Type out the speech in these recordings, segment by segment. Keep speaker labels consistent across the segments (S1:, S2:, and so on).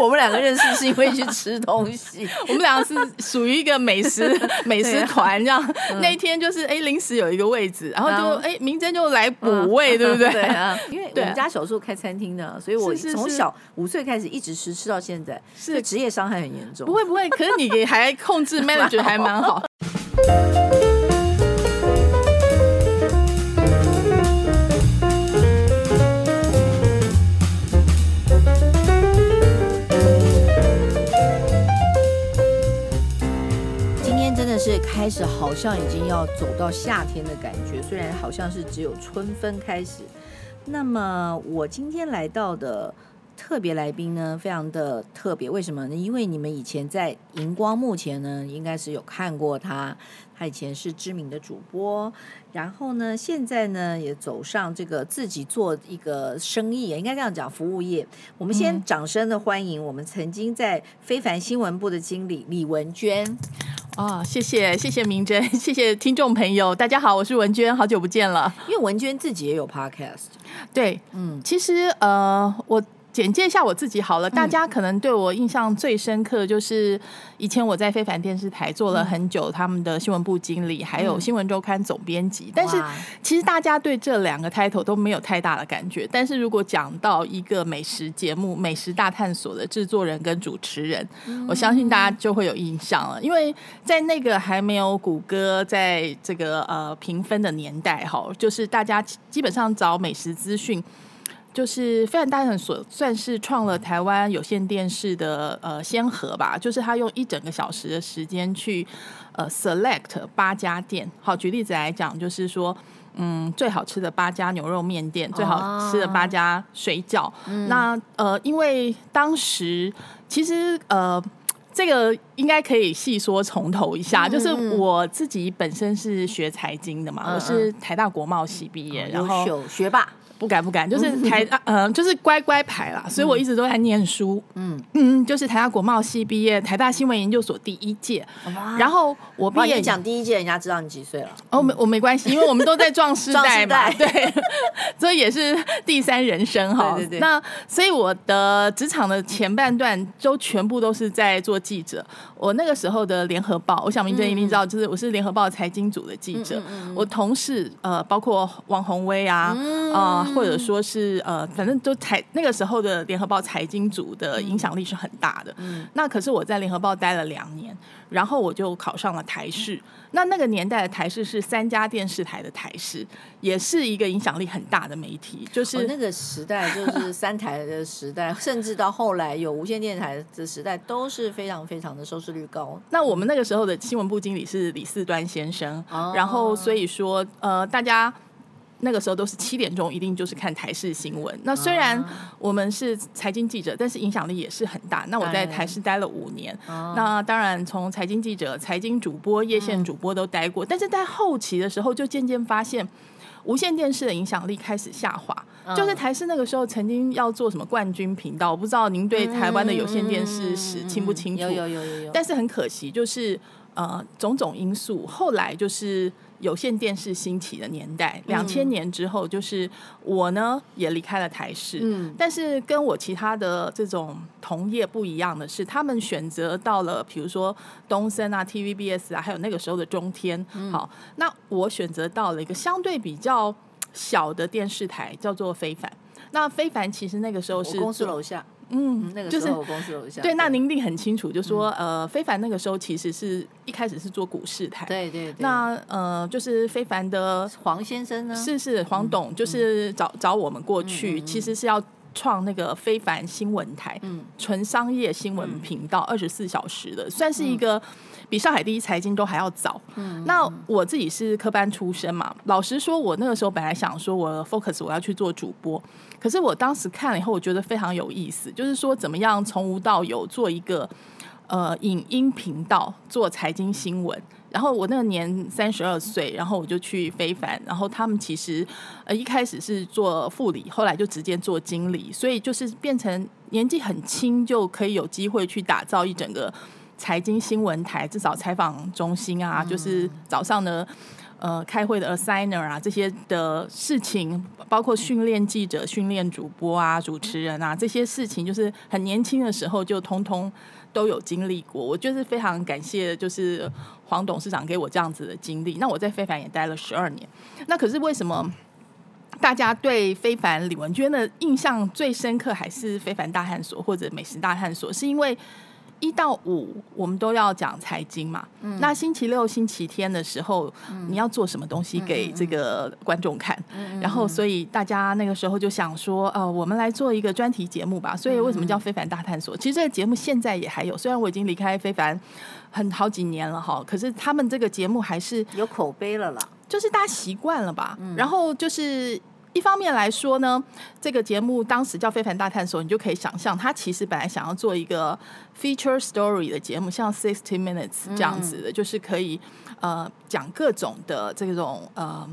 S1: 我们两个认识是因为去吃东西，
S2: 我们两个是属于一个美食 美食团这样。那一天就是哎，临时有一个位置，然后就哎，明珍就来补位，对不对？
S1: 对啊，因为 我们家小时候开餐厅的，所以我从小五岁开始一直吃吃到现在，是。职业伤害很严重。
S2: 不会不会，可是你还控制 manager 还蛮好。
S1: 开始，好像已经要走到夏天的感觉，虽然好像是只有春分开始。那么我今天来到的特别来宾呢，非常的特别，为什么呢？因为你们以前在荧光幕前呢，应该是有看过他。他以前是知名的主播，然后呢，现在呢也走上这个自己做一个生意，应该这样讲，服务业。我们先掌声的欢迎我们曾经在非凡新闻部的经理李文娟。
S2: 啊、哦，谢谢谢谢明珍，谢谢听众朋友，大家好，我是文娟，好久不见了。
S1: 因为文娟自己也有 podcast，
S2: 对，嗯，其实呃我。简介一下我自己好了，大家可能对我印象最深刻就是以前我在非凡电视台做了很久，他们的新闻部经理，还有新闻周刊总编辑。但是其实大家对这两个 title 都没有太大的感觉。但是如果讲到一个美食节目《美食大探索》的制作人跟主持人，我相信大家就会有印象了，因为在那个还没有谷歌在这个呃评分的年代哈，就是大家基本上找美食资讯。就是非常大很所算是创了台湾有线电视的呃先河吧，就是他用一整个小时的时间去呃 select 八家店。好，举例子来讲，就是说，嗯，最好吃的八家牛肉面店，最好吃的八家水饺。哦、那呃，因为当时其实呃，这个应该可以细说从头一下，嗯、就是我自己本身是学财经的嘛，嗯、我是台大国贸系毕业，嗯、然
S1: 后学霸。
S2: 不敢不敢，就是台大，嗯、呃，就是乖乖牌啦，所以我一直都在念书。嗯嗯，就是台大国贸系毕业，台大新闻研究所第一届。哇然后我毕业
S1: 讲第一届，人家知道你几岁了？
S2: 哦，没我没关系，因为我们都在壮世代嘛，对，所以也是第三人生哈。对对对。那所以我的职场的前半段都全部都是在做记者。我那个时候的联合报，我想明珍一定知道，就是我是联合报财经组的记者。我同事呃，包括王宏威啊，啊、嗯。呃或者说是呃，反正都财那个时候的联合报财经组的影响力是很大的。嗯，那可是我在联合报待了两年，然后我就考上了台视。嗯、那那个年代的台视是三家电视台的台视，也是一个影响力很大的媒体。就是、哦、
S1: 那个时代，就是三台的时代，甚至到后来有无线电台的时代，都是非常非常的收视率高。
S2: 那我们那个时候的新闻部经理是李四端先生，哦、然后所以说呃，大家。那个时候都是七点钟，一定就是看台视新闻。那虽然我们是财经记者，但是影响力也是很大。那我在台视待了五年，那当然从财经记者、财经主播、夜线主播都待过。但是在后期的时候，就渐渐发现无线电视的影响力开始下滑。就是台视那个时候曾经要做什么冠军频道，我不知道您对台湾的有线电视史清不清楚？有有有有有。但是很可惜，就是呃种种因素，后来就是。有线电视兴起的年代，两千年之后，就是我呢也离开了台视。嗯，但是跟我其他的这种同业不一样的是，他们选择到了，比如说东森啊、TVBS 啊，还有那个时候的中天。嗯、好，那我选择到了一个相对比较小的电视台，叫做非凡。那非凡其实那个时候是
S1: 公司楼下。
S2: 嗯，
S1: 那个时候我公司楼下。
S2: 对，那您一定很清楚，就说呃，非凡那个时候其实是一开始是做股市台。
S1: 对对对。
S2: 那呃，就是非凡的
S1: 黄先生呢？
S2: 是是黄董，就是找找我们过去，其实是要创那个非凡新闻台，嗯，纯商业新闻频道，二十四小时的，算是一个。比上海第一财经都还要早。嗯，那我自己是科班出身嘛，老实说，我那个时候本来想说，我 focus 我要去做主播，可是我当时看了以后，我觉得非常有意思，就是说怎么样从无到有做一个呃影音频道做财经新闻。然后我那个年三十二岁，然后我就去非凡，然后他们其实呃一开始是做副理，后来就直接做经理，所以就是变成年纪很轻就可以有机会去打造一整个。财经新闻台至少采访中心啊，就是早上的呃开会的 assigner 啊这些的事情，包括训练记者、训练主播啊、主持人啊这些事情，就是很年轻的时候就通通都有经历过。我就是非常感谢，就是黄董事长给我这样子的经历。那我在非凡也待了十二年，那可是为什么？大家对非凡李文娟的印象最深刻，还是非凡大探索或者美食大探索？是因为一到五我们都要讲财经嘛。嗯。那星期六、星期天的时候，嗯，你要做什么东西给这个观众看？嗯。然后，所以大家那个时候就想说，呃，我们来做一个专题节目吧。所以，为什么叫非凡大探索？其实这个节目现在也还有，虽然我已经离开非凡很好几年了哈，可是他们这个节目还是
S1: 有口碑了啦。
S2: 就是大家习惯了吧。嗯。然后就是。一方面来说呢，这个节目当时叫《非凡大探索》，你就可以想象，他其实本来想要做一个 feature story 的节目，像《Sixty Minutes》这样子的，嗯、就是可以呃讲各种的这种呃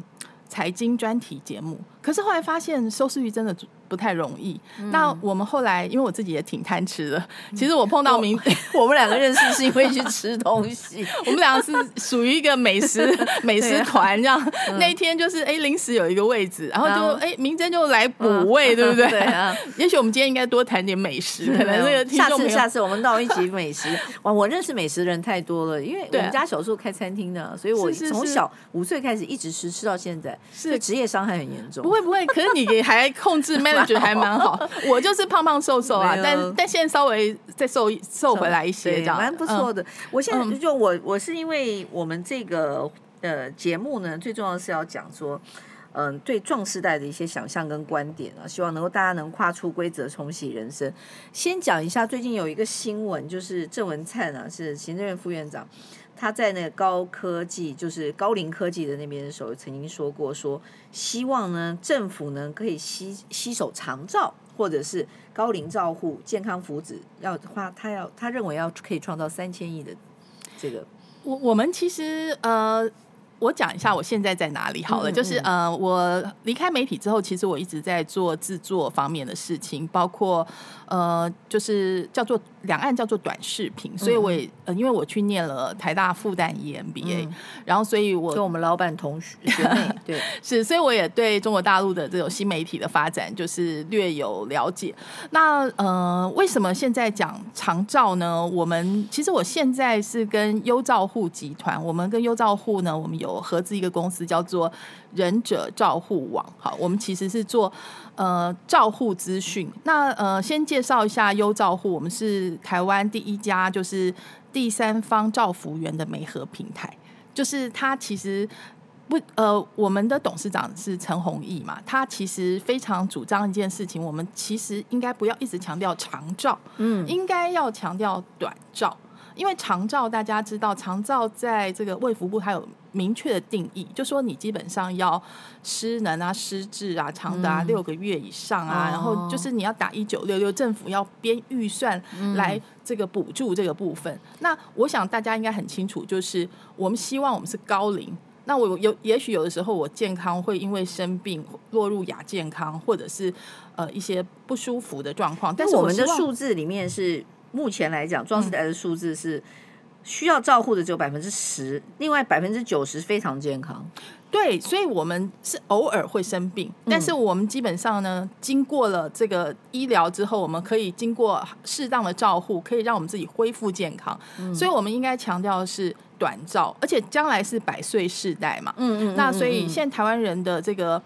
S2: 财经专题节目。可是后来发现收视率真的。不太容易。嗯、那我们后来，因为我自己也挺贪吃的。其实我碰到明，
S1: 我，我们两个认识是因为去吃东西。
S2: 我们两个是属于一个美食 美食团这样。嗯、那一天就是哎，临时有一个位置，然后就哎，明真就来补位，对不对？对啊。也许我们今天应该多谈点美食，可能那个
S1: 下次下次我们到一起美食。哇，我认识美食的人太多了，因为我们家小时候开餐厅的，所以我从小五岁开始一直吃吃到现在，是职业伤害很严重。
S2: 不会不会，可是你还控制我觉得还蛮好，我就是胖胖瘦瘦啊，但但现在稍微再瘦瘦回来一些，这样
S1: 蛮不错的。我现在就我我是因为我们这个呃节目呢，最重要的是要讲说，嗯，对壮世代的一些想象跟观点啊，希望能够大家能跨出规则，重启人生。先讲一下最近有一个新闻，就是郑文灿啊，是行政院副院长。他在那个高科技，就是高龄科技的那边的时候，曾经说过说，希望呢政府呢可以吸吸收长照，或者是高龄照护健康福祉，要花他要他认为要可以创造三千亿的这个。
S2: 我我们其实呃。我讲一下我现在在哪里好了，嗯嗯就是呃，我离开媒体之后，其实我一直在做制作方面的事情，包括呃，就是叫做两岸叫做短视频，所以我也呃，因为我去念了台大复旦 EMBA，、嗯、然后所以我
S1: 跟我们老板同学学 对
S2: 是，所以我也对中国大陆的这种新媒体的发展就是略有了解。那呃，为什么现在讲长照呢？我们其实我现在是跟优照护集团，我们跟优照护呢，我们有。有合资一个公司叫做忍者照护网，好，我们其实是做呃照护资讯。那呃，先介绍一下优照护，我们是台湾第一家就是第三方照服员的媒合平台。就是他其实不呃，我们的董事长是陈弘毅嘛，他其实非常主张一件事情，我们其实应该不要一直强调长照，嗯，应该要强调短照。因为长照大家知道，长照在这个卫福部它有明确的定义，就说你基本上要失能啊、失智啊，长达六个月以上啊，嗯、然后就是你要打一九六六，政府要编预算来这个补助这个部分。嗯、那我想大家应该很清楚，就是我们希望我们是高龄，那我有也许有的时候我健康会因为生病落入亚健康，或者是呃一些不舒服的状况，但是我，
S1: 我们的数字里面是。目前来讲，壮世代的数字是需要照护的只有百分之十，另外百分之九十非常健康。
S2: 对，所以我们是偶尔会生病，但是我们基本上呢，经过了这个医疗之后，我们可以经过适当的照护，可以让我们自己恢复健康。嗯、所以，我们应该强调的是短照，而且将来是百岁世代嘛。嗯，嗯嗯。那所以，现在台湾人的这个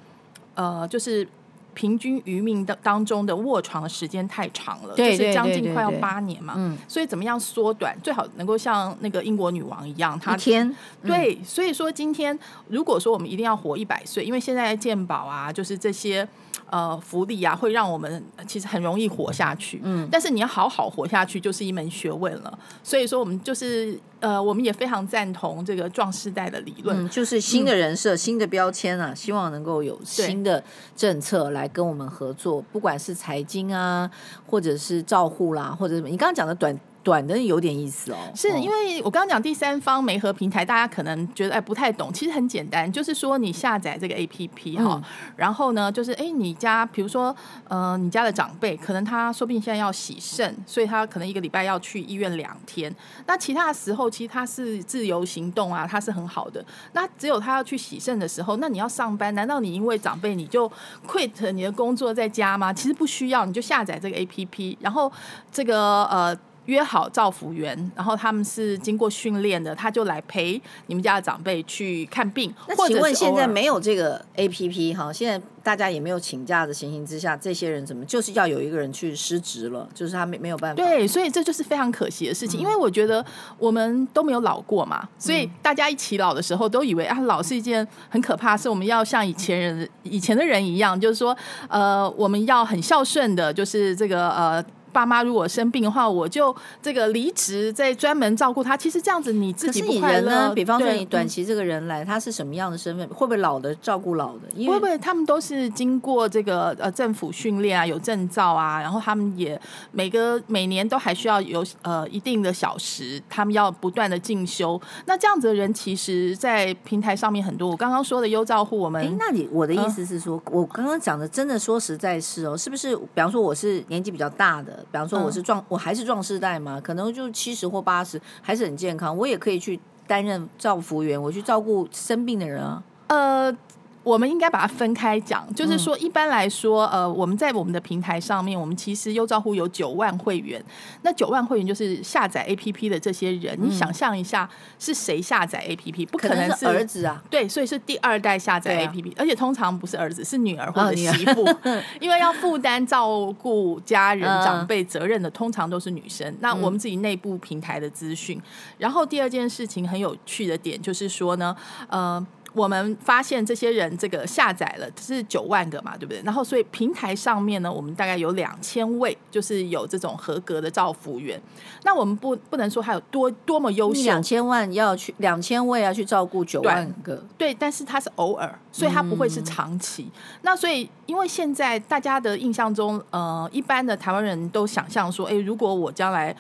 S2: 呃，就是。平均渔民的当中的卧床的时间太长了，对对对对对，就是将近快要八年嘛。嗯，所以怎么样缩短？最好能够像那个英国女王一样，她
S1: 天。嗯、
S2: 对，所以说今天如果说我们一定要活一百岁，因为现在健保啊，就是这些。呃，福利啊，会让我们其实很容易活下去。嗯，但是你要好好活下去，就是一门学问了。所以说，我们就是呃，我们也非常赞同这个壮世代的理论，
S1: 嗯，就是新的人设、嗯、新的标签啊，希望能够有新的政策来跟我们合作，不管是财经啊，或者是照护啦，或者什么。你刚刚讲的短短的有点意思哦。
S2: 是因为我刚刚讲第三方媒合平台，大家可能觉得哎不太懂，其实很简单，就是说你下载这个 APP 哈、嗯，然后呢，就是哎你家比如说呃你家的长辈，可能他说不定现在要洗肾，所以他可能一个礼拜要去医院两天。那其他的时候，其实他是自由行动啊，他是很好的。那只有他要去洗肾的时候，那你要上班，难道你因为长辈你就 quit 你的工作在家吗？其实不需要，你就下载这个 APP，然后这个呃。约好照服员，然后他们是经过训练的，他就来陪你们家的长辈去看病。
S1: 那请问现在没有这个 APP 哈？现在大家也没有请假的情形之下，这些人怎么就是要有一个人去失职了？就是他没没有办法。
S2: 对，所以这就是非常可惜的事情。嗯、因为我觉得我们都没有老过嘛，所以大家一起老的时候都以为啊，老是一件很可怕的事。我们要像以前人、以前的人一样，就是说呃，我们要很孝顺的，就是这个呃。爸妈如果生病的话，我就这个离职，再专门照顾他。其实这样子你自己不快乐呢？
S1: 比方说你短期这个人来，他是什么样的身份？会不会老的照顾老的？
S2: 会不会他们都是经过这个呃政府训练啊，有证照啊，然后他们也每个每年都还需要有呃一定的小时，他们要不断的进修。那这样子的人，其实，在平台上面很多。我刚刚说的优照户，我们
S1: 哎，那你我的意思是说，呃、我刚刚讲的真的说实在是哦，是不是？比方说我是年纪比较大的。比方说我是壮，我还是壮世代嘛，可能就七十或八十，还是很健康，我也可以去担任照服员，我去照顾生病的人啊。
S2: 呃。我们应该把它分开讲，就是说，一般来说，呃，我们在我们的平台上面，我们其实优照户有九万会员，那九万会员就是下载 APP 的这些人，你想象一下，是谁下载 APP？不可能是
S1: 儿子啊，
S2: 对，所以是第二代下载 APP，而且通常不是儿子，是女儿或者媳妇，因为要负担照顾家人长辈责任的，通常都是女生。那我们自己内部平台的资讯，然后第二件事情很有趣的点就是说呢，呃。我们发现这些人这个下载了是九万个嘛，对不对？然后所以平台上面呢，我们大概有两千位，就是有这种合格的照服员。那我们不不能说他有多多么优秀，
S1: 两千万要去两千位要去照顾九万个，
S2: 对，对，但是他是偶尔，所以他不会是长期。嗯、那所以因为现在大家的印象中，呃，一般的台湾人都想象说，哎，如果我将来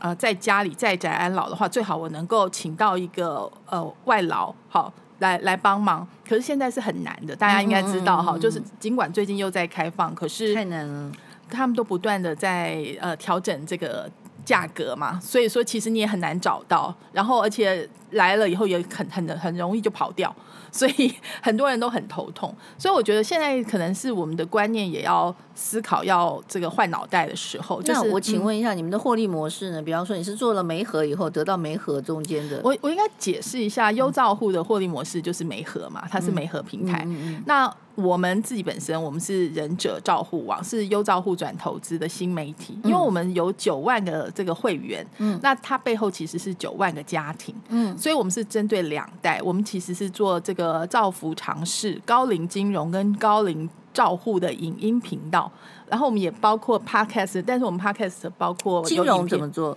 S2: 呃在家里在宅安老的话，最好我能够请到一个呃外劳，好。来来帮忙，可是现在是很难的，大家应该知道哈、嗯嗯嗯，就是尽管最近又在开放，可是
S1: 太难了，
S2: 他们都不断的在呃调整这个价格嘛，所以说其实你也很难找到，然后而且来了以后也很很很容易就跑掉。所以很多人都很头痛，所以我觉得现在可能是我们的观念也要思考，要这个换脑袋的时候。就是
S1: 我请问一下，你们的获利模式呢？比方说你是做了媒合以后得到媒合中间的，
S2: 我我应该解释一下，优照户的获利模式就是媒合嘛，它是媒合平台。那我们自己本身，我们是忍者照护网，是优照户转投资的新媒体，因为我们有九万个这个会员，嗯，那它背后其实是九万个家庭，嗯，所以我们是针对两代，我们其实是做这个。造福尝试、高龄金融跟高龄照护的影音频道，然后我们也包括 podcast，但是我们 podcast 包括
S1: 金融怎么做？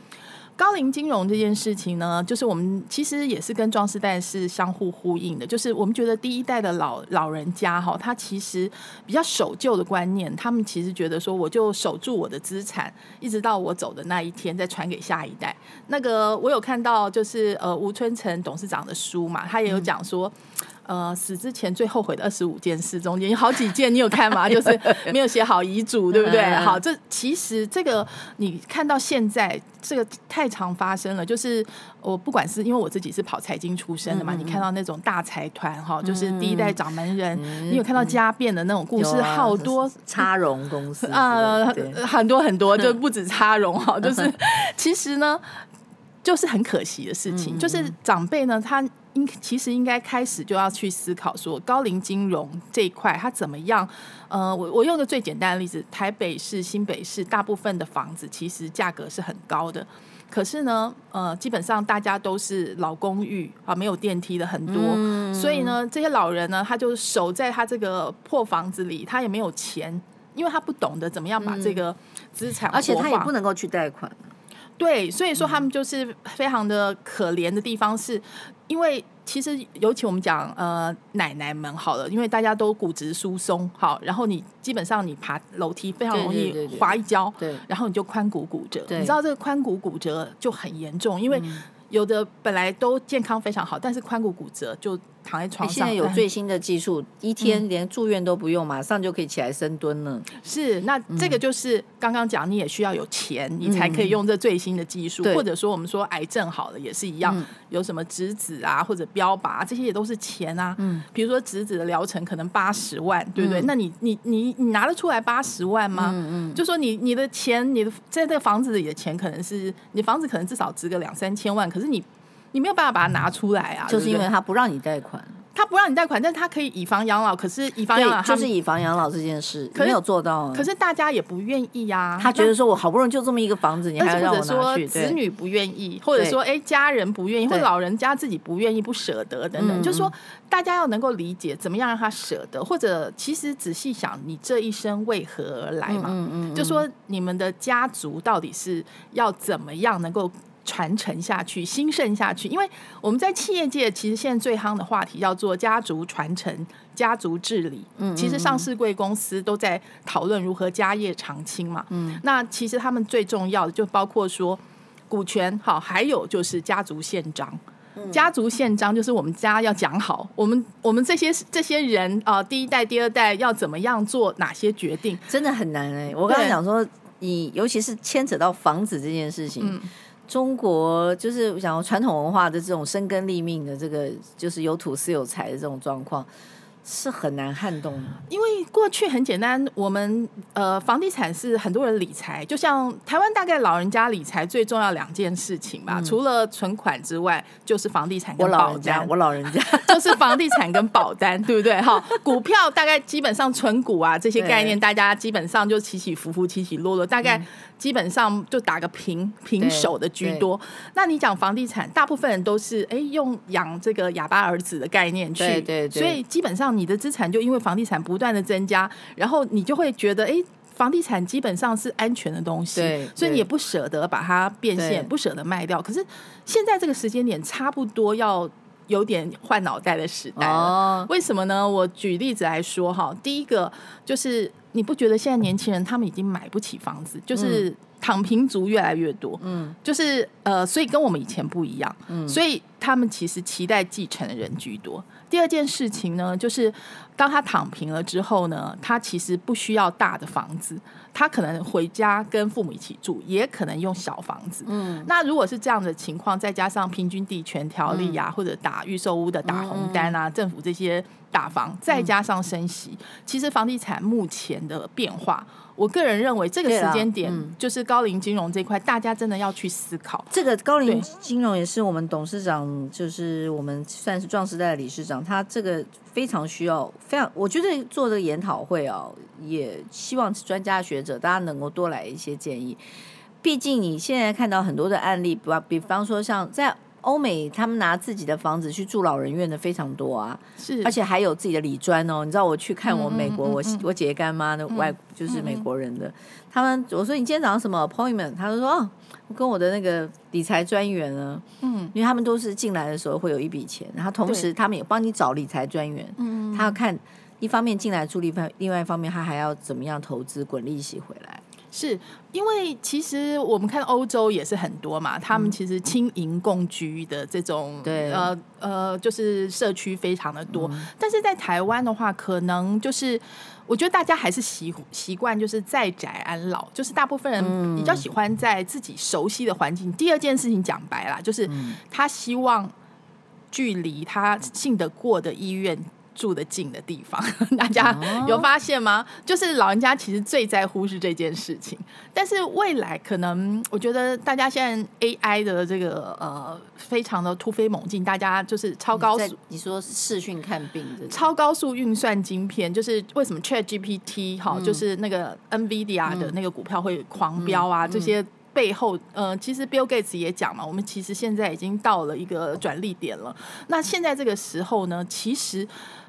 S2: 高龄金融这件事情呢，就是我们其实也是跟壮世代是相互呼应的，就是我们觉得第一代的老老人家哈，他其实比较守旧的观念，他们其实觉得说，我就守住我的资产，一直到我走的那一天再传给下一代。那个我有看到，就是呃吴春成董事长的书嘛，他也有讲说。嗯呃，死之前最后悔的二十五件事中间有好几件，你有看吗？就是 没有写好遗嘱，对不对？好，这其实这个你看到现在这个太常发生了。就是我不管是因为我自己是跑财经出身的嘛，嗯、你看到那种大财团哈，就是第一代掌门人，嗯、你有看到家变的那种故事，好多
S1: 差荣公司
S2: 啊，很多很多，就不止差荣哈，就是其实呢，就是很可惜的事情，嗯、就是长辈呢，他。应其实应该开始就要去思考说，高龄金融这一块它怎么样？呃，我我用个最简单的例子，台北市、新北市大部分的房子其实价格是很高的，可是呢，呃，基本上大家都是老公寓啊，没有电梯的很多，嗯，所以呢，这些老人呢，他就守在他这个破房子里，他也没有钱，因为他不懂得怎么样把这个资产，
S1: 而且他也不能够去贷款。
S2: 对，所以说他们就是非常的可怜的地方是，是因为其实尤其我们讲呃奶奶们好了，因为大家都骨质疏松好，然后你基本上你爬楼梯非常容易滑一跤，
S1: 对，对，对，对，
S2: 然后你就髋骨骨折，你知道这个髋骨骨折就很严重，因为有的本来都健康非常好，但是髋骨骨折就。躺在床上，
S1: 现在有最新的技术，一天连住院都不用，马上就可以起来深蹲了。
S2: 是，那这个就是刚刚讲，你也需要有钱，你才可以用这最新的技术，或者说我们说癌症好了也是一样，有什么质子啊或者标靶，这些也都是钱啊。嗯，比如说质子的疗程可能八十万，对不对？那你你你你拿得出来八十万吗？嗯嗯，就说你你的钱，你的在这个房子里的钱，可能是你房子可能至少值个两三千万，可是你。你没有办法把它拿出来啊，
S1: 就是因为他不让你贷款，
S2: 他不让你贷款，但是他可以以房养老。可是以房养老
S1: 就是以房养老这件事没有做到，
S2: 可是大家也不愿意呀。
S1: 他觉得说我好不容易就这么一个房子，你还要让我拿去？
S2: 子女不愿意，或者说哎家人不愿意，或者老人家自己不愿意不舍得等等，就是说大家要能够理解怎么样让他舍得，或者其实仔细想，你这一生为何而来嘛？嗯嗯，就说你们的家族到底是要怎么样能够。传承下去，兴盛下去。因为我们在企业界，其实现在最夯的话题叫做家族传承、家族治理。嗯，其实上市贵公司都在讨论如何家业长青嘛。嗯，那其实他们最重要的就包括说股权，好，还有就是家族宪章。嗯、家族宪章就是我们家要讲好，我们我们这些这些人啊、呃，第一代、第二代要怎么样做哪些决定，
S1: 真的很难哎、欸。我刚才讲说，你尤其是牵扯到房子这件事情。嗯中国就是想传统文化的这种生根立命的这个，就是有土斯有财的这种状况。是很难撼动的，
S2: 因为过去很简单，我们呃房地产是很多人理财，就像台湾大概老人家理财最重要两件事情吧，嗯、除了存款之外，就是房地产跟保单。
S1: 我老人家，
S2: 就是房地产跟保单，对不对？哈，股票大概基本上存股啊这些概念，大家基本上就起起伏伏，起起落落，大概基本上就打个平平手的居多。那你讲房地产，大部分人都是哎用养这个哑巴儿子的概念去，对对对，所以基本上。你的资产就因为房地产不断的增加，然后你就会觉得，哎，房地产基本上是安全的东西，所以你也不舍得把它变现，不舍得卖掉。可是现在这个时间点，差不多要有点换脑袋的时代了。哦，为什么呢？我举例子来说哈，第一个就是你不觉得现在年轻人他们已经买不起房子，就是躺平族越来越多，嗯，就是呃，所以跟我们以前不一样，嗯，所以他们其实期待继承的人居多。第二件事情呢，就是当他躺平了之后呢，他其实不需要大的房子，他可能回家跟父母一起住，也可能用小房子。嗯，那如果是这样的情况，再加上平均地权条例啊，嗯、或者打预售屋的打红单啊，嗯、政府这些打房，再加上升息，嗯、其实房地产目前的变化。我个人认为，这个时间点就是高龄金融这块，大家真的要去思考。
S1: 这个高龄金融也是我们董事长，就是我们算是壮时代的理事长，他这个非常需要，非常我觉得做这个研讨会哦，也希望专家学者大家能够多来一些建议。毕竟你现在看到很多的案例，比比方说像在。欧美他们拿自己的房子去住老人院的非常多啊，是，而且还有自己的理专哦。你知道我去看我美国，嗯嗯嗯嗯、我我姐姐干妈的外就是美国人的，他们我说你今天早上什么 appointment？他就说哦，我跟我的那个理财专员呢，嗯，因为他们都是进来的时候会有一笔钱，然后同时他们也帮你找理财专员，嗯，他要看一方面进来住，另外另外一方面他还要怎么样投资滚利息回来。
S2: 是因为其实我们看欧洲也是很多嘛，他们其实轻盈共居的这种，对，呃呃，就是社区非常的多。嗯、但是在台湾的话，可能就是我觉得大家还是习习惯就是在宅安老，就是大部分人比较喜欢在自己熟悉的环境。嗯、第二件事情讲白了，就是他希望距离他信得过的医院。住得近的地方，大家有发现吗？就是老人家其实最在乎是这件事情，但是未来可能，我觉得大家现在 AI 的这个呃，非常的突飞猛进，大家就是超高速，
S1: 你说视讯看病，
S2: 超高速运算晶片，就是为什么 ChatGPT 哈，就是那个 NVIDIA 的那个股票会狂飙啊，这些背后，呃，其实 Bill Gates 也讲嘛，我们其实现在已经到了一个转捩点了。那现在这个时候呢，其实。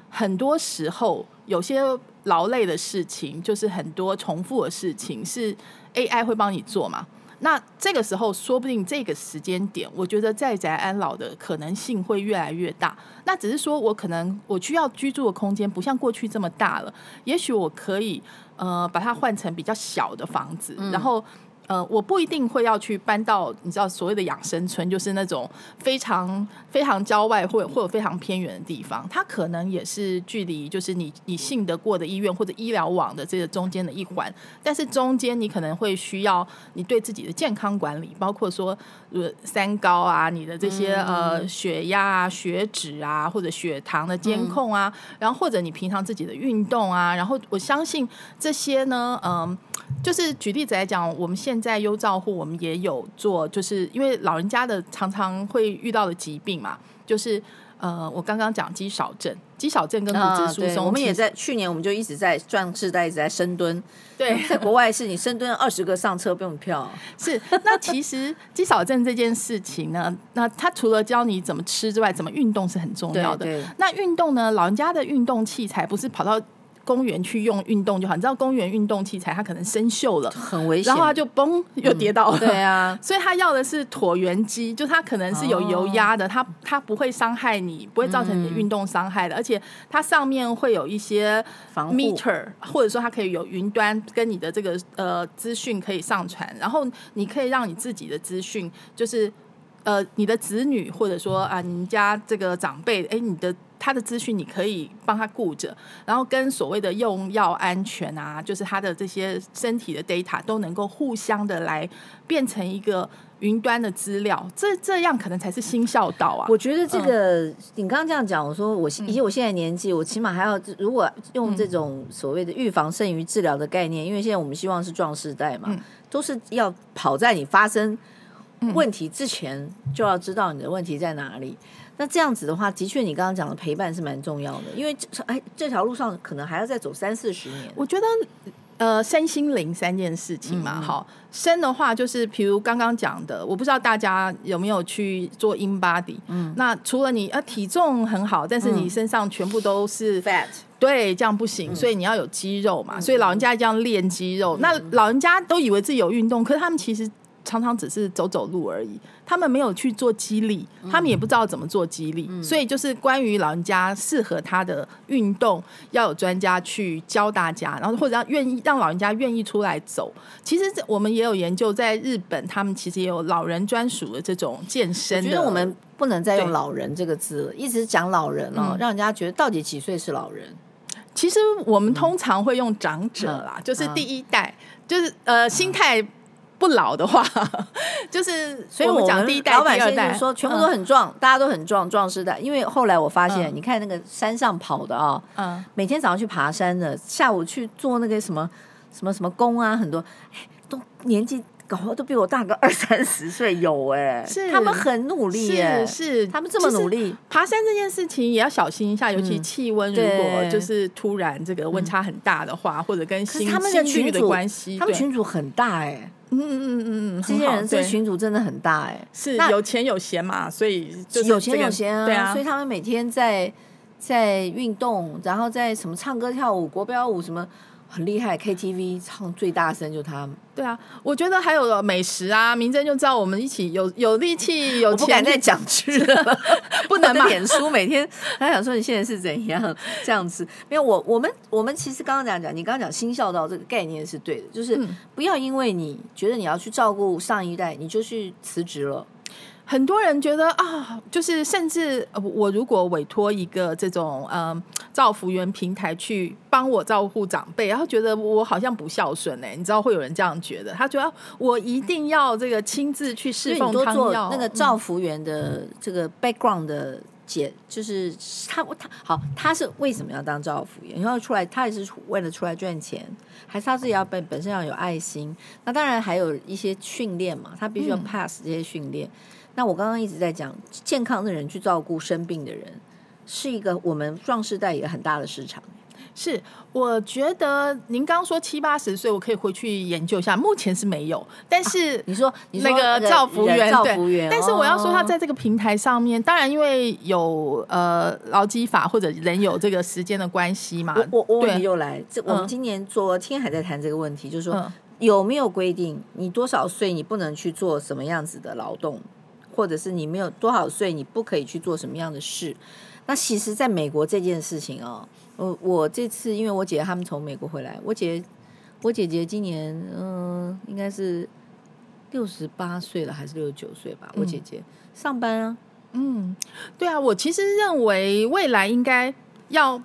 S2: 很多时候，有些劳累的事情，就是很多重复的事情，是 AI 会帮你做嘛？那这个时候说不定这个时间点，我觉得在宅安老的可能性会越来越大。那只是说我可能我需要居住的空间不像过去这么大了，也许我可以呃把它换成比较小的房子，嗯、然后。呃，我不一定会要去搬到你知道所谓的养生村，就是那种非常非常郊外或或者非常偏远的地方。它可能也是距离就是你你信得过的医院或者医疗网的这个中间的一环。但是中间你可能会需要你对自己的健康管理，包括说呃三高啊，你的这些呃血压啊、血脂啊或者血糖的监控啊，然后或者你平常自己的运动啊，然后我相信这些呢，嗯、呃。就是举例子来讲，我们现在优照户，我们也有做，就是因为老人家的常常会遇到的疾病嘛，就是呃，我刚刚讲肌少症，肌少症跟骨质疏松，
S1: 我们也在去年我们就一直在壮世代一直在深蹲，
S2: 对，
S1: 在国外是你深蹲二十个上车不用票，
S2: 是。那其实肌少症这件事情呢，那他除了教你怎么吃之外，怎么运动是很重要的。
S1: 对对，
S2: 那运动呢，老人家的运动器材不是跑到。公园去用运动就好，你知道公园运动器材它可能生锈了，
S1: 很危险，
S2: 然后它就嘣又跌倒了。
S1: 嗯、对啊，
S2: 所以他要的是椭圆机，就它可能是有油压的，它它不会伤害你，不会造成你的运动伤害的，嗯、而且它上面会有一些 meter，或者说它可以有云端跟你的这个呃资讯可以上传，然后你可以让你自己的资讯就是呃你的子女或者说啊你们家这个长辈，哎你的。他的资讯你可以帮他顾着，然后跟所谓的用药安全啊，就是他的这些身体的 data 都能够互相的来变成一个云端的资料，这这样可能才是新孝道啊。
S1: 我觉得这个、嗯、你刚刚这样讲，我说我以及我现在年纪，我起码还要如果用这种所谓的预防胜于治疗的概念，因为现在我们希望是壮世代嘛，都是要跑在你发生问题之前就要知道你的问题在哪里。那这样子的话，的确你刚刚讲的陪伴是蛮重要的，因为这哎这条路上可能还要再走三四十年。
S2: 我觉得，呃，身心灵三件事情嘛，好、嗯，身的话就是，比如刚刚讲的，我不知道大家有没有去做 InBody，嗯，那除了你呃体重很好，但是你身上全部都是
S1: fat，
S2: 对，这样不行，所以你要有肌肉嘛，所以老人家一定要练肌肉。那老人家都以为自己有运动，可是他们其实。常常只是走走路而已，他们没有去做激励，他们也不知道怎么做激励，嗯、所以就是关于老人家适合他的运动，要有专家去教大家，然后或者让愿意让老人家愿意出来走。其实我们也有研究，在日本他们其实也有老人专属的这种健身。
S1: 我觉得我们不能再用“老人”这个字了，一直讲老人了，嗯、让人家觉得到底几岁是老人？
S2: 其实我们通常会用长者啦，嗯、就是第一代，嗯、就是呃心态。不老的话，就是所以我们讲第一代、第二代，老板先生
S1: 说全部都很壮，大家都很壮，壮实的。因为后来我发现，你看那个山上跑的啊，嗯，每天早上去爬山的，下午去做那个什么什么什么工啊，很多。都年纪搞都比我大个二三十岁有哎，是。他们很努力哎，
S2: 是。
S1: 他们这么努力。
S2: 爬山这件事情也要小心一下，尤其气温如果就是突然这个温差很大的话，或者跟新他们的关系，
S1: 他们群主很大哎。嗯嗯嗯嗯，这些人这群组真的很大哎，
S2: 是有钱有闲嘛，所以
S1: 有钱有闲啊，对啊，所以他们每天在在运动，然后在什么唱歌跳舞、国标舞什么。很厉害，KTV 唱最大声就他。
S2: 对啊，我觉得还有美食啊，明真就知道我们一起有有力气 有钱。我
S1: 不敢再讲吃了，不能嘛。脸书每天他想说你现在是怎样这样子？没有我我们我们其实刚刚讲讲，你刚刚讲新孝道这个概念是对的，就是不要因为你觉得你要去照顾上一代，你就去辞职了。
S2: 很多人觉得啊，就是甚至我如果委托一个这种嗯造福员平台去帮我照顾长辈，然后觉得我好像不孝顺哎，你知道会有人这样觉得，他觉得我一定要这个亲自去侍奉汤药。
S1: 那个造福员的这个 background 的解，就是他他好，他是为什么要当照服员？然后出来，他也是为了出来赚钱，还是他自己要本本身要有爱心？那当然还有一些训练嘛，他必须要 pass 这些训练。嗯那我刚刚一直在讲，健康的人去照顾生病的人，是一个我们壮世代也很大的市场。
S2: 是，我觉得您刚刚说七八十岁，我可以回去研究一下。目前是没有，但是、啊、
S1: 你说
S2: 那个造福员，
S1: 造福员，
S2: 但是我要说，他在这个平台上面，哦、当然因为有呃劳基法或者人有这个时间的关系嘛。
S1: 我我问题又来，这我们今年昨天还在谈这个问题，就是说。嗯有没有规定你多少岁你不能去做什么样子的劳动，或者是你没有多少岁你不可以去做什么样的事？那其实，在美国这件事情哦，我我这次因为我姐姐他们从美国回来，我姐我姐姐今年嗯、呃、应该是六十八岁了，还是六十九岁吧？我姐姐、嗯、上班啊，
S2: 嗯，对啊，我其实认为未来应该要。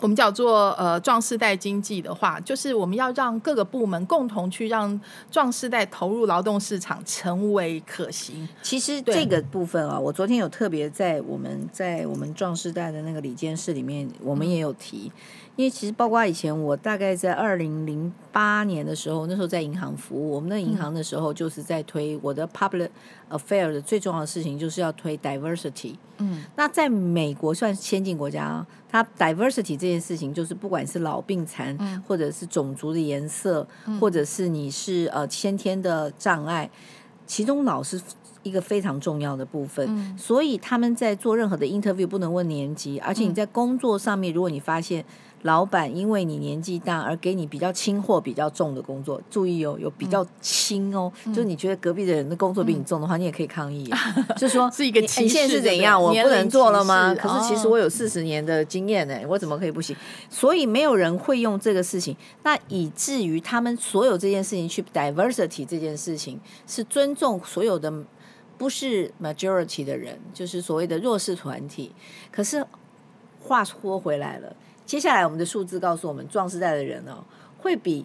S2: 我们叫做呃壮世代经济的话，就是我们要让各个部门共同去让壮世代投入劳动市场成为可行。
S1: 其实这个部分啊，我昨天有特别在我们在我们壮世代的那个理监事里面，我们也有提。嗯因为其实包括以前我大概在二零零八年的时候，那时候在银行服务，我们的银行的时候就是在推我的 public affair 的最重要的事情就是要推 diversity。嗯，那在美国算是先进国家，它 diversity 这件事情就是不管是老病残，或者是种族的颜色，或者是你是呃先天的障碍，其中老是一个非常重要的部分。所以他们在做任何的 interview 不能问年纪，而且你在工作上面，如果你发现老板因为你年纪大而给你比较轻或比较重的工作，注意哦，有比较轻哦，嗯、就是你觉得隔壁的人的工作比你重的话，嗯、你也可以抗议，嗯、就是说
S2: 是一个歧视。
S1: 你现在是怎样？我不能做了吗？可是其实我有四十年的经验呢，我怎么可以不行？所以没有人会用这个事情，那以至于他们所有这件事情去 diversity 这件事情是尊重所有的不是 majority 的人，就是所谓的弱势团体。可是话说回来了。接下来，我们的数字告诉我们，壮世代的人哦，会比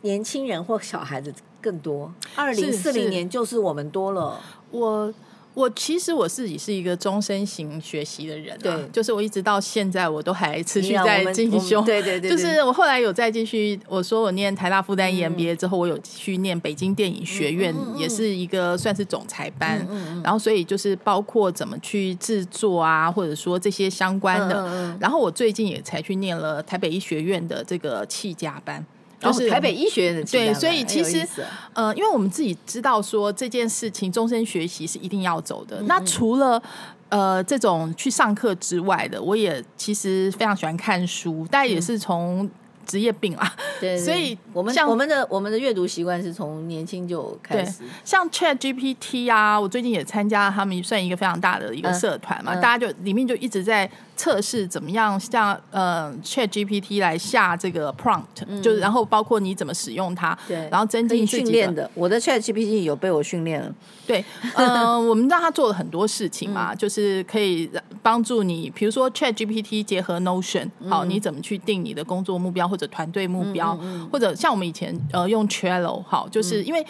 S1: 年轻人或小孩子更多。二零四零年就是我们多了。
S2: 我。我其实我自己是一个终身型学习的人，啊，
S1: 对，
S2: 就是我一直到现在我都还持续在进修，
S1: 对对对，
S2: 就是我后来有再继续，我说我念台大复旦 EMBA 之后，我有去念北京电影学院，嗯、也是一个算是总裁班，然后所以就是包括怎么去制作啊，或者说这些相关的，然后我最近也才去念了台北医学院的这个气家班。
S1: 就是台北医学院的
S2: 对，所以其实呃，因为我们自己知道说这件事情终身学习是一定要走的。嗯嗯，那除了呃这种去上课之外的，我也其实非常喜欢看书，但也是从。职业病啊，
S1: 对，所以我们像我们的我们的阅读习惯是从年轻就开始。
S2: 像 Chat GPT 啊，我最近也参加他们算一个非常大的一个社团嘛，嗯嗯、大家就里面就一直在测试怎么样像呃 Chat GPT 来下这个 prompt，、嗯、就是然后包括你怎么使用它，
S1: 对，
S2: 然后增进训
S1: 练的。我的 Chat GPT 有被我训练了，
S2: 对，呃，我们让他做了很多事情嘛，嗯、就是可以帮助你，比如说 Chat GPT 结合 Notion，好，你怎么去定你的工作目标。或者团队目标，嗯嗯嗯、或者像我们以前呃用 Trello 好，就是因为、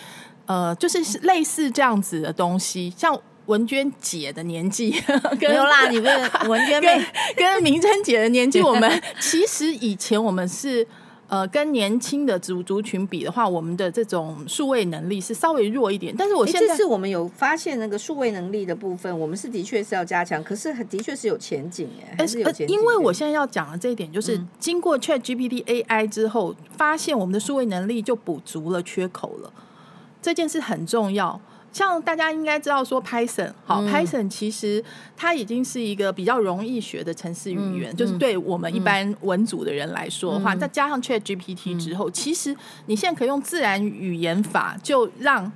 S2: 嗯、呃就是类似这样子的东西，像文娟姐的年纪，
S1: 跟没有啦，你跟文娟妹
S2: 跟跟明珍姐的年纪，我们其实以前我们是。呃，跟年轻的族族群比的话，我们的这种数位能力是稍微弱一点。但是我现在
S1: 这次我们有发现那个数位能力的部分，我们是的确是要加强，可是的确是有前景哎，但是有前景。
S2: 因为我现在要讲的这一点，就是经过 Chat GPT AI 之后，发现我们的数位能力就补足了缺口了，这件事很重要。像大家应该知道说 Python，好、嗯、Python 其实它已经是一个比较容易学的程式语言，嗯、就是对我们一般文组的人来说的话，再、嗯、加上 Chat GPT 之后，嗯、其实你现在可以用自然语言法就让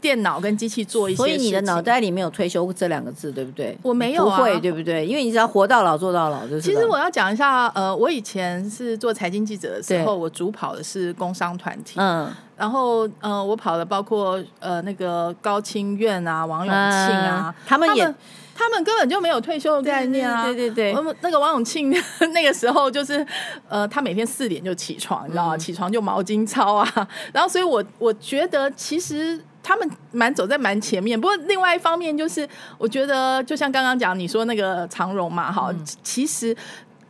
S2: 电脑跟机器做一些。所
S1: 以你的脑袋里面有退休这两个字，对不对？
S2: 我没有啊，
S1: 不会对不对？因为你只要活到老做到老就是。
S2: 其实我要讲一下，呃，我以前是做财经记者的时候，我主跑的是工商团体，嗯。然后，呃，我跑的包括呃那个高清院啊、王永庆啊，
S1: 他们也，
S2: 他们根本就没有退休的概念啊。
S1: 对对对，对，
S2: 那个王永庆那个时候就是，呃，他每天四点就起床，你知道吗？起床就毛巾操啊。然后，所以我我觉得其实他们蛮走在蛮前面。不过另外一方面就是，我觉得就像刚刚讲你说那个长荣嘛，哈，其实。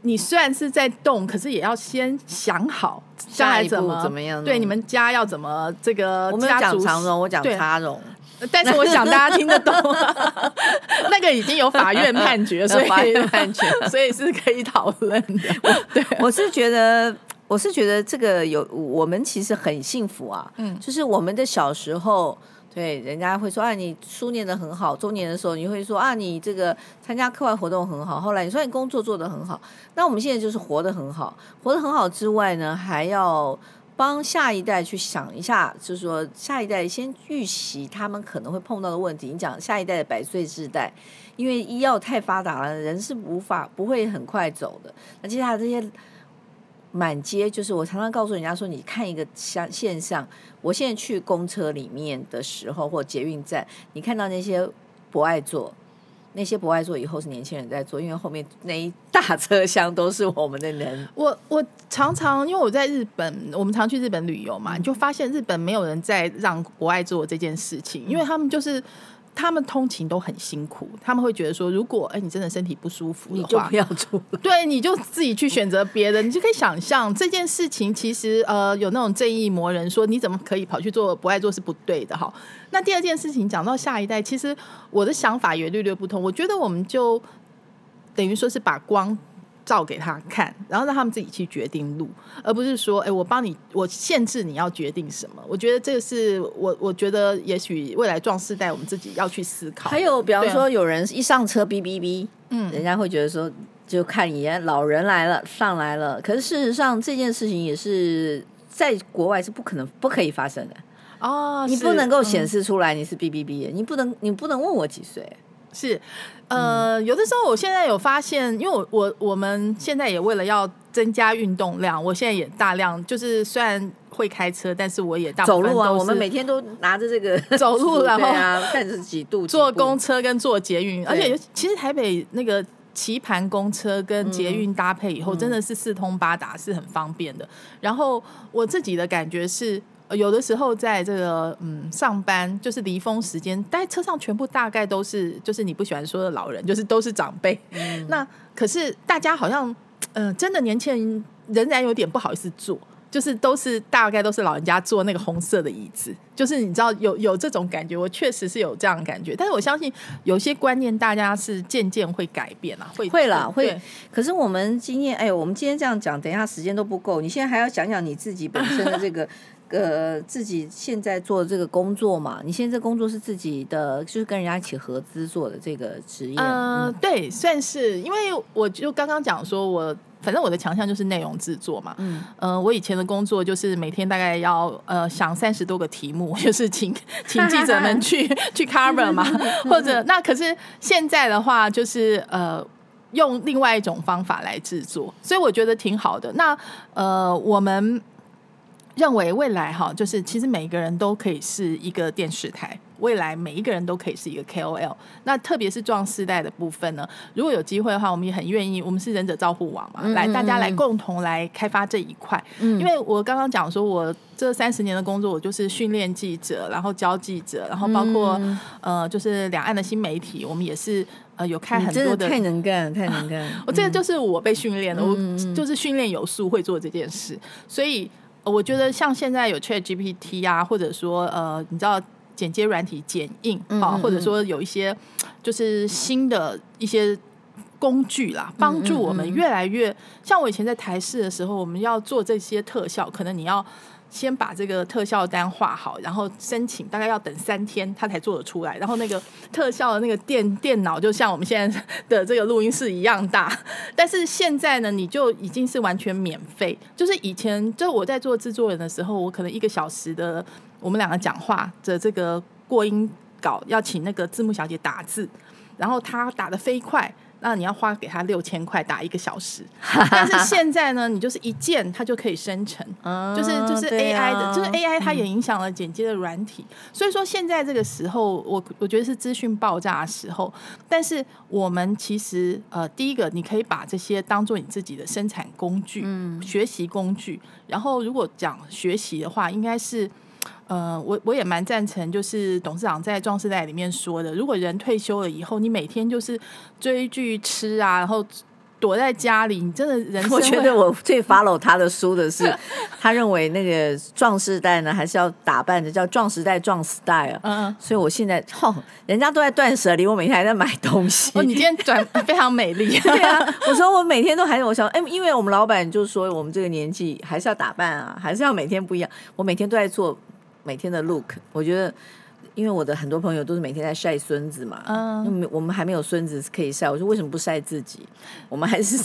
S2: 你虽然是在动，可是也要先想好将来怎么
S1: 怎么样。
S2: 对，你们家要怎么这个？
S1: 我没有讲长荣，我讲插荣。
S2: 但是我想大家听得懂，那个已经有法院判决，所以
S1: 法院判决，
S2: 所以是可以讨论的。对，
S1: 我是觉得，我是觉得这个有我们其实很幸福啊。嗯，就是我们的小时候。对，人家会说啊，你书念得很好。中年的时候，你会说啊，你这个参加课外活动很好。后来你说你工作做得很好。那我们现在就是活得很好，活得很好之外呢，还要帮下一代去想一下，就是说下一代先预习他们可能会碰到的问题。你讲下一代的百岁世代，因为医药太发达了，人是无法不会很快走的。那接下来这些满街，就是我常常告诉人家说，你看一个像现象，我现在去公车里面的时候，或捷运站，你看到那些不爱坐。那些不爱坐，以后是年轻人在坐，因为后面那一大车厢都是我们的人。
S2: 我我常常因为我在日本，我们常去日本旅游嘛，你就发现日本没有人在让不爱坐这件事情，因为他们就是。他们通勤都很辛苦，他们会觉得说，如果哎你真的身体不舒服的话，
S1: 你就不要坐。
S2: 对，你就自己去选择别的，你就可以想象这件事情其实呃有那种正义魔人说你怎么可以跑去做不爱做是不对的哈。那第二件事情讲到下一代，其实我的想法也略略不同，我觉得我们就等于说是把光。照给他看，然后让他们自己去决定路，而不是说，哎，我帮你，我限制你要决定什么。我觉得这个是我，我觉得也许未来壮世代我们自己要去思考。
S1: 还有，比方说，有人一上车哔哔哔，嗯，人家会觉得说，就看一眼，老人来了，上来了。可是事实上，这件事情也是在国外是不可能、不可以发生的
S2: 哦。
S1: 你不能够显示出来你是 B B B，，你不能，你不能问我几岁。
S2: 是，呃，有的时候我现在有发现，因为我我我们现在也为了要增加运动量，我现在也大量就是虽然会开车，但是我也大
S1: 走路啊。我们每天都拿着这个
S2: 走路，然后
S1: 啊，看着几度
S2: 坐公车跟坐捷运，而且其实台北那个棋盘公车跟捷运搭配以后，真的是四通八达，是很方便的。然后我自己的感觉是。有的时候在这个嗯上班，就是离峰时间，但车上全部大概都是就是你不喜欢说的老人，就是都是长辈。嗯、那可是大家好像嗯、呃，真的年轻人仍然有点不好意思坐，就是都是大概都是老人家坐那个红色的椅子，就是你知道有有这种感觉，我确实是有这样的感觉。但是我相信有些观念大家是渐渐会改变啊，会
S1: 会了会。可是我们今天哎，我们今天这样讲，等一下时间都不够，你现在还要讲讲你自己本身的这个。呃，自己现在做的这个工作嘛，你现在这工作是自己的，就是跟人家一起合资做的这个职业。
S2: 呃、嗯，对，算是，因为我就刚刚讲说我，我反正我的强项就是内容制作嘛。嗯，呃，我以前的工作就是每天大概要呃想三十多个题目，就是请请记者们去去 cover 嘛，或者那可是现在的话就是呃用另外一种方法来制作，所以我觉得挺好的。那呃我们。认为未来哈，就是其实每一个人都可以是一个电视台，未来每一个人都可以是一个 KOL。那特别是壮世代的部分呢，如果有机会的话，我们也很愿意。我们是忍者照护网嘛，来大家来共同来开发这一块。因为我刚刚讲说，我这三十年的工作，我就是训练记者，然后教记者，然后包括呃，就是两岸的新媒体，我们也是呃有开很多的。
S1: 太能干，太能干。
S2: 我这个就是我被训练的，我就是训练有素，会做这件事，所以。我觉得像现在有 ChatGPT 啊，或者说呃，你知道剪接软体剪映啊，或者说有一些就是新的一些工具啦，帮助我们越来越像我以前在台视的时候，我们要做这些特效，可能你要。先把这个特效单画好，然后申请，大概要等三天，他才做得出来。然后那个特效的那个电电脑，就像我们现在的这个录音室一样大。但是现在呢，你就已经是完全免费。就是以前，就我在做制作人的时候，我可能一个小时的我们两个讲话的这个过音稿，要请那个字幕小姐打字，然后她打得飞快。那你要花给他六千块打一个小时，但是现在呢，你就是一键它就可以生成，就是就是 AI 的，就是 AI 它也影响了剪接的软体，所以说现在这个时候，我我觉得是资讯爆炸的时候，但是我们其实呃，第一个你可以把这些当做你自己的生产工具，学习工具，然后如果讲学习的话，应该是。呃，我我也蛮赞成，就是董事长在壮士代里面说的，如果人退休了以后，你每天就是追剧吃啊，然后躲在家里，你真的人生。
S1: 我觉得我最 follow 他的书的是，他认为那个壮士代呢，还是要打扮的，叫壮时代壮 style。嗯，所以我现在，哦，人家都在断舍离，我每天还在买东西。
S2: 哦，你今天 转非常美丽。
S1: 对啊，我说我每天都还有，我想，哎，因为我们老板就说，我们这个年纪还是要打扮啊，还是要每天不一样。我每天都在做。每天的 look，我觉得，因为我的很多朋友都是每天在晒孙子嘛，嗯，我们还没有孙子可以晒，我说为什么不晒自己？我们还是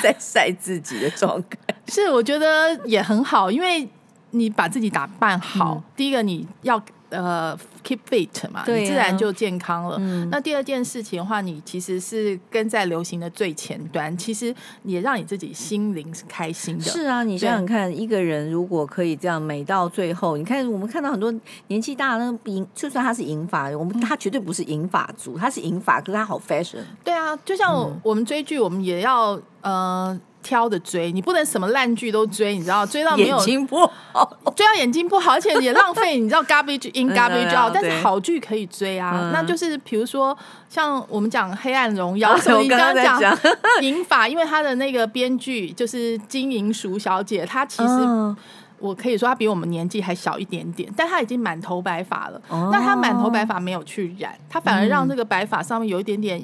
S1: 在晒自己的状态。
S2: 是，我觉得也很好，因为你把自己打扮好，嗯、第一个你要。呃，keep fit 嘛，你自然就健康了。嗯、那第二件事情的话，你其实是跟在流行的最前端，其实也让你自己心灵是开心的。
S1: 是啊，你想想看，一个人如果可以这样美到最后，你看我们看到很多年纪大的那个银，就算他是银发，我们他绝对不是银发族，他是银发，可是他好 fashion。
S2: 对啊，就像我们追剧，我们也要呃。挑的追，你不能什么烂剧都追，你知道？追到没有
S1: 眼睛不好，
S2: 追到眼睛不好，而且也浪费。你知道 garbage in garbage out，但是好剧可以追啊。嗯、那就是比如说像我们讲《黑暗荣耀》，你刚刚讲 银发，因为他的那个编剧就是金银淑小姐，她其实我可以说她比我们年纪还小一点点，但她已经满头白发了。哦、那她满头白发没有去染，她反而让这个白发上面有一点点。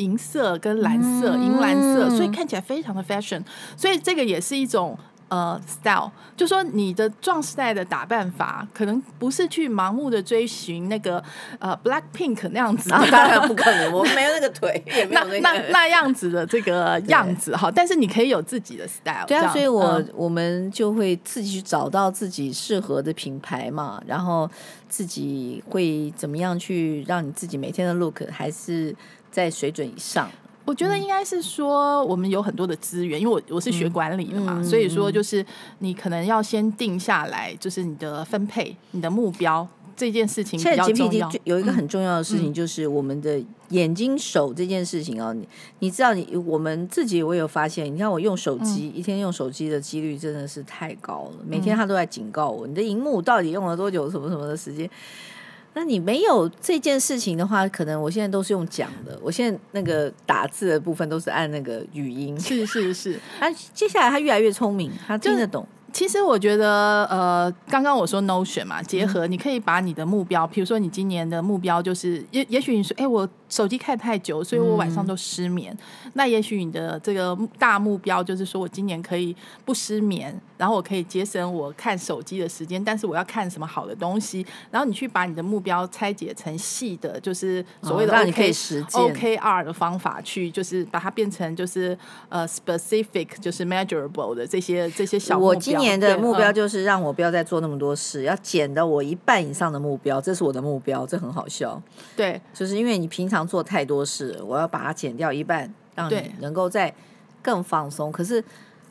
S2: 银色跟蓝色，银蓝色，所以看起来非常的 fashion，所以这个也是一种呃 style，就说你的壮时代的打扮法，可能不是去盲目的追寻那个呃 Black Pink 那样子，
S1: 当然不可能，我没有那个腿，也没有那
S2: 那那样子的这个样子哈，但是你可以有自己的 style，
S1: 对啊，所以我我们就会自己去找到自己适合的品牌嘛，然后自己会怎么样去让你自己每天的 look 还是。在水准以上，
S2: 我觉得应该是说，我们有很多的资源，因为我我是学管理的嘛，嗯、所以说就是你可能要先定下来，就是你的分配、你的目标这件事情比较重要。
S1: 有一个很重要的事情，就是我们的眼睛手这件事情啊，你你知道，你我们自己我有发现，你看我用手机，一天用手机的几率真的是太高了，每天他都在警告我，你的荧幕到底用了多久，什么什么的时间。那你没有这件事情的话，可能我现在都是用讲的。我现在那个打字的部分都是按那个语音。
S2: 是是是，
S1: 他接下来他越来越聪明，他听得懂。
S2: 其实我觉得，呃，刚刚我说 Notion 嘛，结合你可以把你的目标，比如说你今年的目标就是，也也许你说，哎，我。手机看太久，所以我晚上都失眠。嗯、那也许你的这个大目标就是说我今年可以不失眠，然后我可以节省我看手机的时间。但是我要看什么好的东西？然后你去把你的目标拆解成细的，就是所谓的 OK、哦、让你可以实践 OKR 的方法去，就是把它变成就是呃 specific，就是 measurable 的这些这些小目标。
S1: 我今年的目标就是让我不要再做那么多事，要减到我一半以上的目标，这是我的目标。这很好笑，
S2: 对，
S1: 就是因为你平常。做太多事，我要把它减掉一半，让你能够再更放松。可是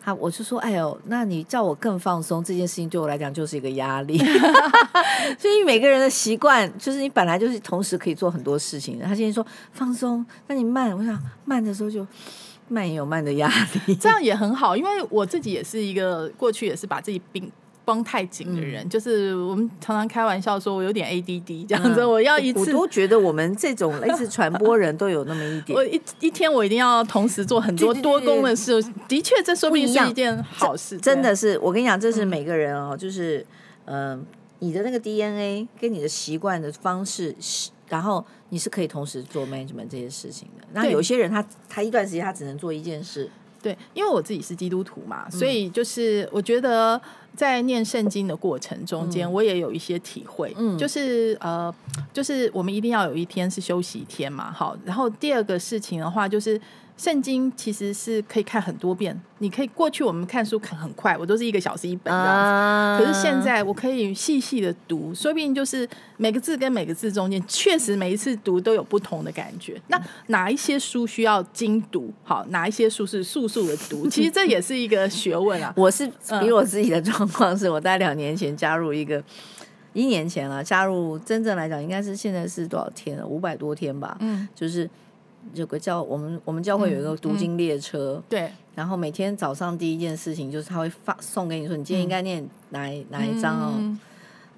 S1: 他，我就说，哎呦，那你叫我更放松这件事情，对我来讲就是一个压力。所以每个人的习惯，就是你本来就是同时可以做很多事情的。他现在说放松，那你慢，我想慢的时候就慢也有慢的压力，
S2: 这样也很好。因为我自己也是一个过去也是把自己病。绷太紧的人，嗯、就是我们常常开玩笑说，我有点 ADD 这样子。嗯、我要一次，
S1: 我都觉得我们这种类似传播人都有那么一点。
S2: 我一一天我一定要同时做很多 多工的事。的确，这说不定是一件好事。
S1: 真的是，我跟你讲，这是每个人哦，就是嗯、呃，你的那个 DNA 跟你的习惯的方式，然后你是可以同时做 management 这些事情的。那有些人他他一段时间他只能做一件事。
S2: 对，因为我自己是基督徒嘛，所以就是我觉得在念圣经的过程中间，我也有一些体会，嗯，就是呃，就是我们一定要有一天是休息一天嘛，好，然后第二个事情的话就是。圣经其实是可以看很多遍，你可以过去我们看书看很快，我都是一个小时一本这样子。Uh、可是现在我可以细细的读，说不定就是每个字跟每个字中间，确实每一次读都有不同的感觉。那哪一些书需要精读？好，哪一些书是速速的读？其实这也是一个学问啊。
S1: 我是比我自己的状况是，我在两年前加入一个，一年前了，加入真正来讲应该是现在是多少天了？五百多天吧。嗯，就是。有个教我们我们教会有一个读经列车，
S2: 嗯嗯、对，然
S1: 后每天早上第一件事情就是他会发送给你说，你今天应该念哪、嗯、哪一章哦，嗯、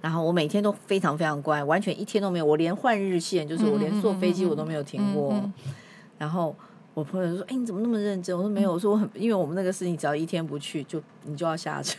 S1: 然后我每天都非常非常乖，完全一天都没有，我连换日线，就是我连坐飞机我都没有停过。嗯嗯嗯、然后我朋友就说：“哎，你怎么那么认真？”我说：“没有，我说我很，因为我们那个事情只要一天不去，就你就要下车。”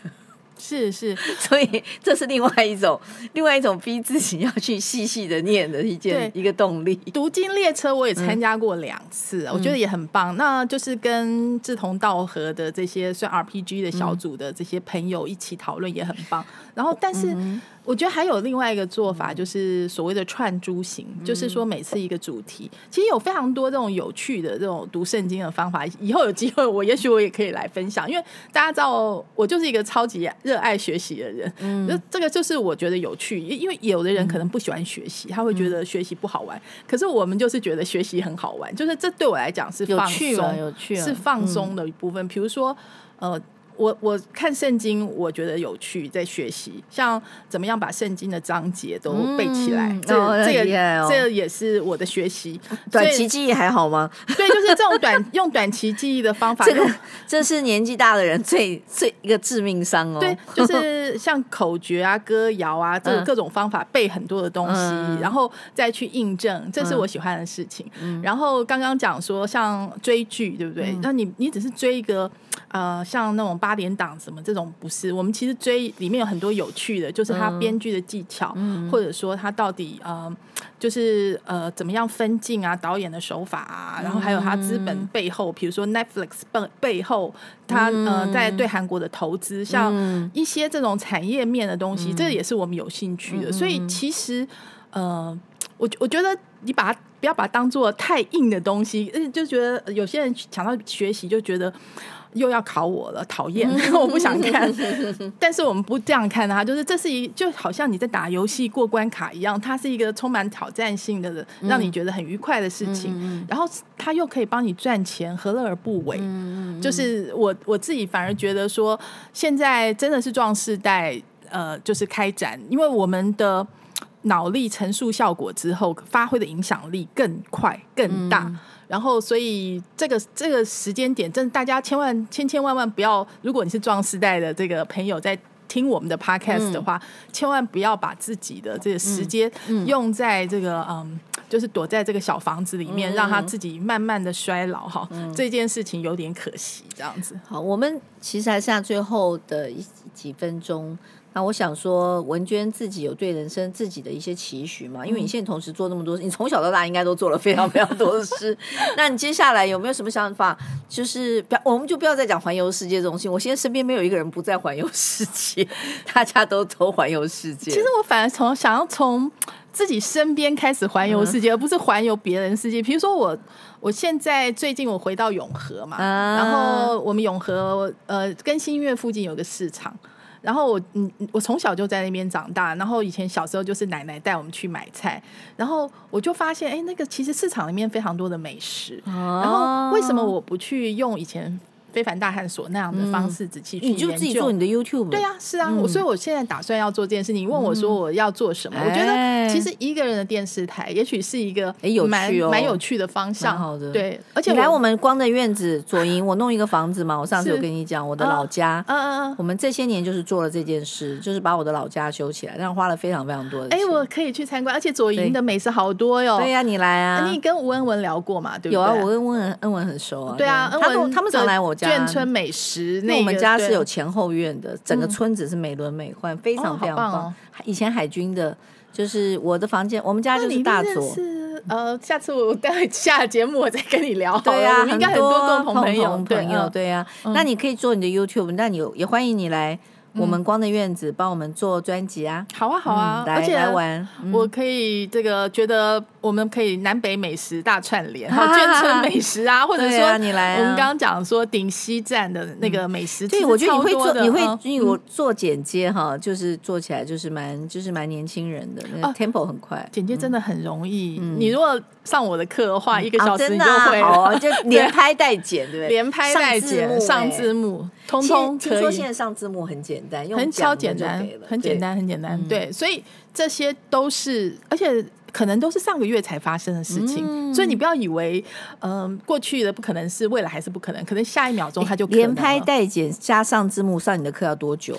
S2: 是是，
S1: 所以这是另外一种，另外一种逼自己要去细细的念的一件一个动力。
S2: 读经列车我也参加过两次，嗯、我觉得也很棒。那就是跟志同道合的这些算 RPG 的小组的这些朋友一起讨论也很棒。然后，但是我觉得还有另外一个做法，就是所谓的串珠型，嗯、就是说每次一个主题，其实有非常多这种有趣的这种读圣经的方法。以后有机会，我也许我也可以来分享，因为大家知道我就是一个超级热爱学习的人。嗯，就这个就是我觉得有趣，因为有的人可能不喜欢学习，他会觉得学习不好玩。可是我们就是觉得学习很好玩，就是这对我来讲是放松，
S1: 有趣，
S2: 是放松的一部分。比如说，呃。我我看圣经，我觉得有趣，在学习，像怎么样把圣经的章节都背起来，嗯、这、哦、这个、哦、这个也是我的学习。
S1: 短期记忆还好吗？
S2: 对，就是这种短用短期记忆的方法，
S1: 这个这是年纪大的人最最一个致命伤哦。
S2: 对，就 是像口诀啊、歌谣啊，这个各种方法背很多的东西，嗯、然后再去印证，这是我喜欢的事情。嗯、然后刚刚讲说像追剧，对不对？嗯、那你你只是追一个。呃，像那种八点档什么这种不是，我们其实追里面有很多有趣的，就是他编剧的技巧，嗯、或者说他到底呃，就是呃怎么样分镜啊，导演的手法啊，然后还有他资本背后，比如说 Netflix 背背后，他呃在对韩国的投资，像一些这种产业面的东西，嗯、这也是我们有兴趣的。所以其实呃，我我觉得你把它不要把它当做太硬的东西，就觉得有些人想到学习就觉得。又要考我了，讨厌！我不想看。但是我们不这样看它，就是这是一就好像你在打游戏过关卡一样，它是一个充满挑战性的，让你觉得很愉快的事情。嗯、然后它又可以帮你赚钱，何乐而不为？嗯、就是我我自己反而觉得说，现在真的是壮世代，呃，就是开展，因为我们的脑力陈述效果之后，发挥的影响力更快更大。嗯然后，所以这个这个时间点，真的大家千万千千万万不要，如果你是壮世代的这个朋友在听我们的 podcast 的话，嗯、千万不要把自己的这个时间用在这个嗯，嗯，就是躲在这个小房子里面，嗯、让他自己慢慢的衰老哈。嗯、这件事情有点可惜，这样子。
S1: 好，我们其实还剩下最后的一几分钟。那我想说，文娟自己有对人生自己的一些期许嘛？因为你现在同时做那么多事，你从小到大应该都做了非常非常多的事。那你接下来有没有什么想法？就是不要，我们就不要再讲环游世界这种事情。我现在身边没有一个人不在环游世界，大家都都环游世界。
S2: 其实我反而从想要从自己身边开始环游世界，嗯、而不是环游别人世界。比如说我，我现在最近我回到永和嘛，啊、然后我们永和呃更新音乐附近有个市场。然后我嗯，我从小就在那边长大。然后以前小时候就是奶奶带我们去买菜，然后我就发现，哎，那个其实市场里面非常多的美食。哦、然后为什么我不去用以前？非凡大探索那样的方式仔细去研究，
S1: 你就自己做你的 YouTube。
S2: 对啊，是啊，我所以我现在打算要做这件事情。你问我说我要做什么？我觉得其实一个人的电视台也许是一个蛮蛮有趣的方向。好的，对。而且
S1: 来我们光的院子左营，我弄一个房子嘛。我上次有跟你讲我的老家，嗯嗯嗯，我们这些年就是做了这件事，就是把我的老家修起来，但花了非常非常多的钱。
S2: 哎，我可以去参观，而且左营的美食好多哟。
S1: 对呀，你来啊！
S2: 你跟吴恩文聊过嘛？对不对？
S1: 有啊，我跟温恩恩文很熟啊。
S2: 对啊，恩文
S1: 他们常来我家。
S2: 眷村美食。那
S1: 我们家是有前后院的，整个村子是美轮美奂，非常非常棒。以前海军的，就是我的房间，我们家就是大佐。
S2: 是呃，下次我待会下节目我再跟你聊。
S1: 对呀，
S2: 应该很多共同朋友
S1: 朋友，对呀。那你可以做你的 YouTube，那你也欢迎你来。我们光的院子帮我们做专辑啊！
S2: 好啊，好啊，而且来玩，我可以这个觉得我们可以南北美食大串联，哈，眷村美食啊，或者说你来，我们刚刚讲说顶西站的那个美食，
S1: 对，我觉得你会做，你会因为我做剪接哈，就是做起来就是蛮就是蛮年轻人的，那个 tempo 很快，
S2: 剪接真的很容易。你如果上我的课的话，一个小时你就会
S1: 了，就 连拍带剪，对不对？
S2: 连拍带剪，上字幕，通通可以。听说
S1: 现在上字幕很简单，
S2: 很超简单，很简单，很简单。对，所以这些都是，而且可能都是上个月才发生的事情。所以你不要以为，嗯，过去的不可能是未来还是不可能，可能下一秒钟它就
S1: 连拍带剪加上字幕，上你的课要多久？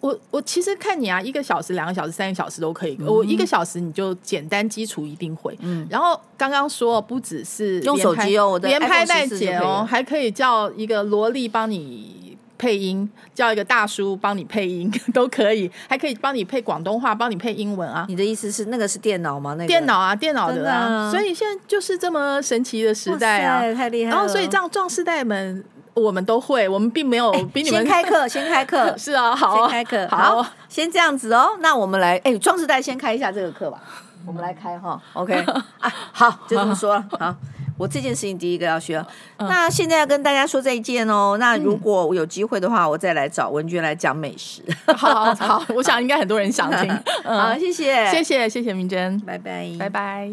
S2: 我我其实看你啊，一个小时、两个小时、三个小时都可以。我一个小时你就简单基础一定会。嗯，然后刚刚说不只是
S1: 用手机哦，
S2: 连拍带剪哦，还可以叫一个萝莉帮你配音，叫一个大叔帮你配音 都可以，还可以帮你配广东话，帮你配英文啊。
S1: 你的意思是那个是电脑吗？那个
S2: 电脑啊，电脑的啊。所以现在就是这么神奇的时代啊，
S1: 太厉害了。
S2: 然后所以这样壮世代们。我们都会，我们并没有比你们
S1: 先开课，先开课，
S2: 是啊，好，
S1: 先开课，
S2: 好，
S1: 先这样子哦。那我们来，哎，壮世代先开一下这个课吧，我们来开哈，OK 啊，好，就这么说了，好。我这件事情第一个要学，嗯、那现在要跟大家说再见哦。那如果我有机会的话，我再来找文娟来讲美食。
S2: 好好，我想应该很多人想听。
S1: 嗯、好，谢谢，
S2: 谢谢，谢谢明真，
S1: 拜拜，
S2: 拜拜。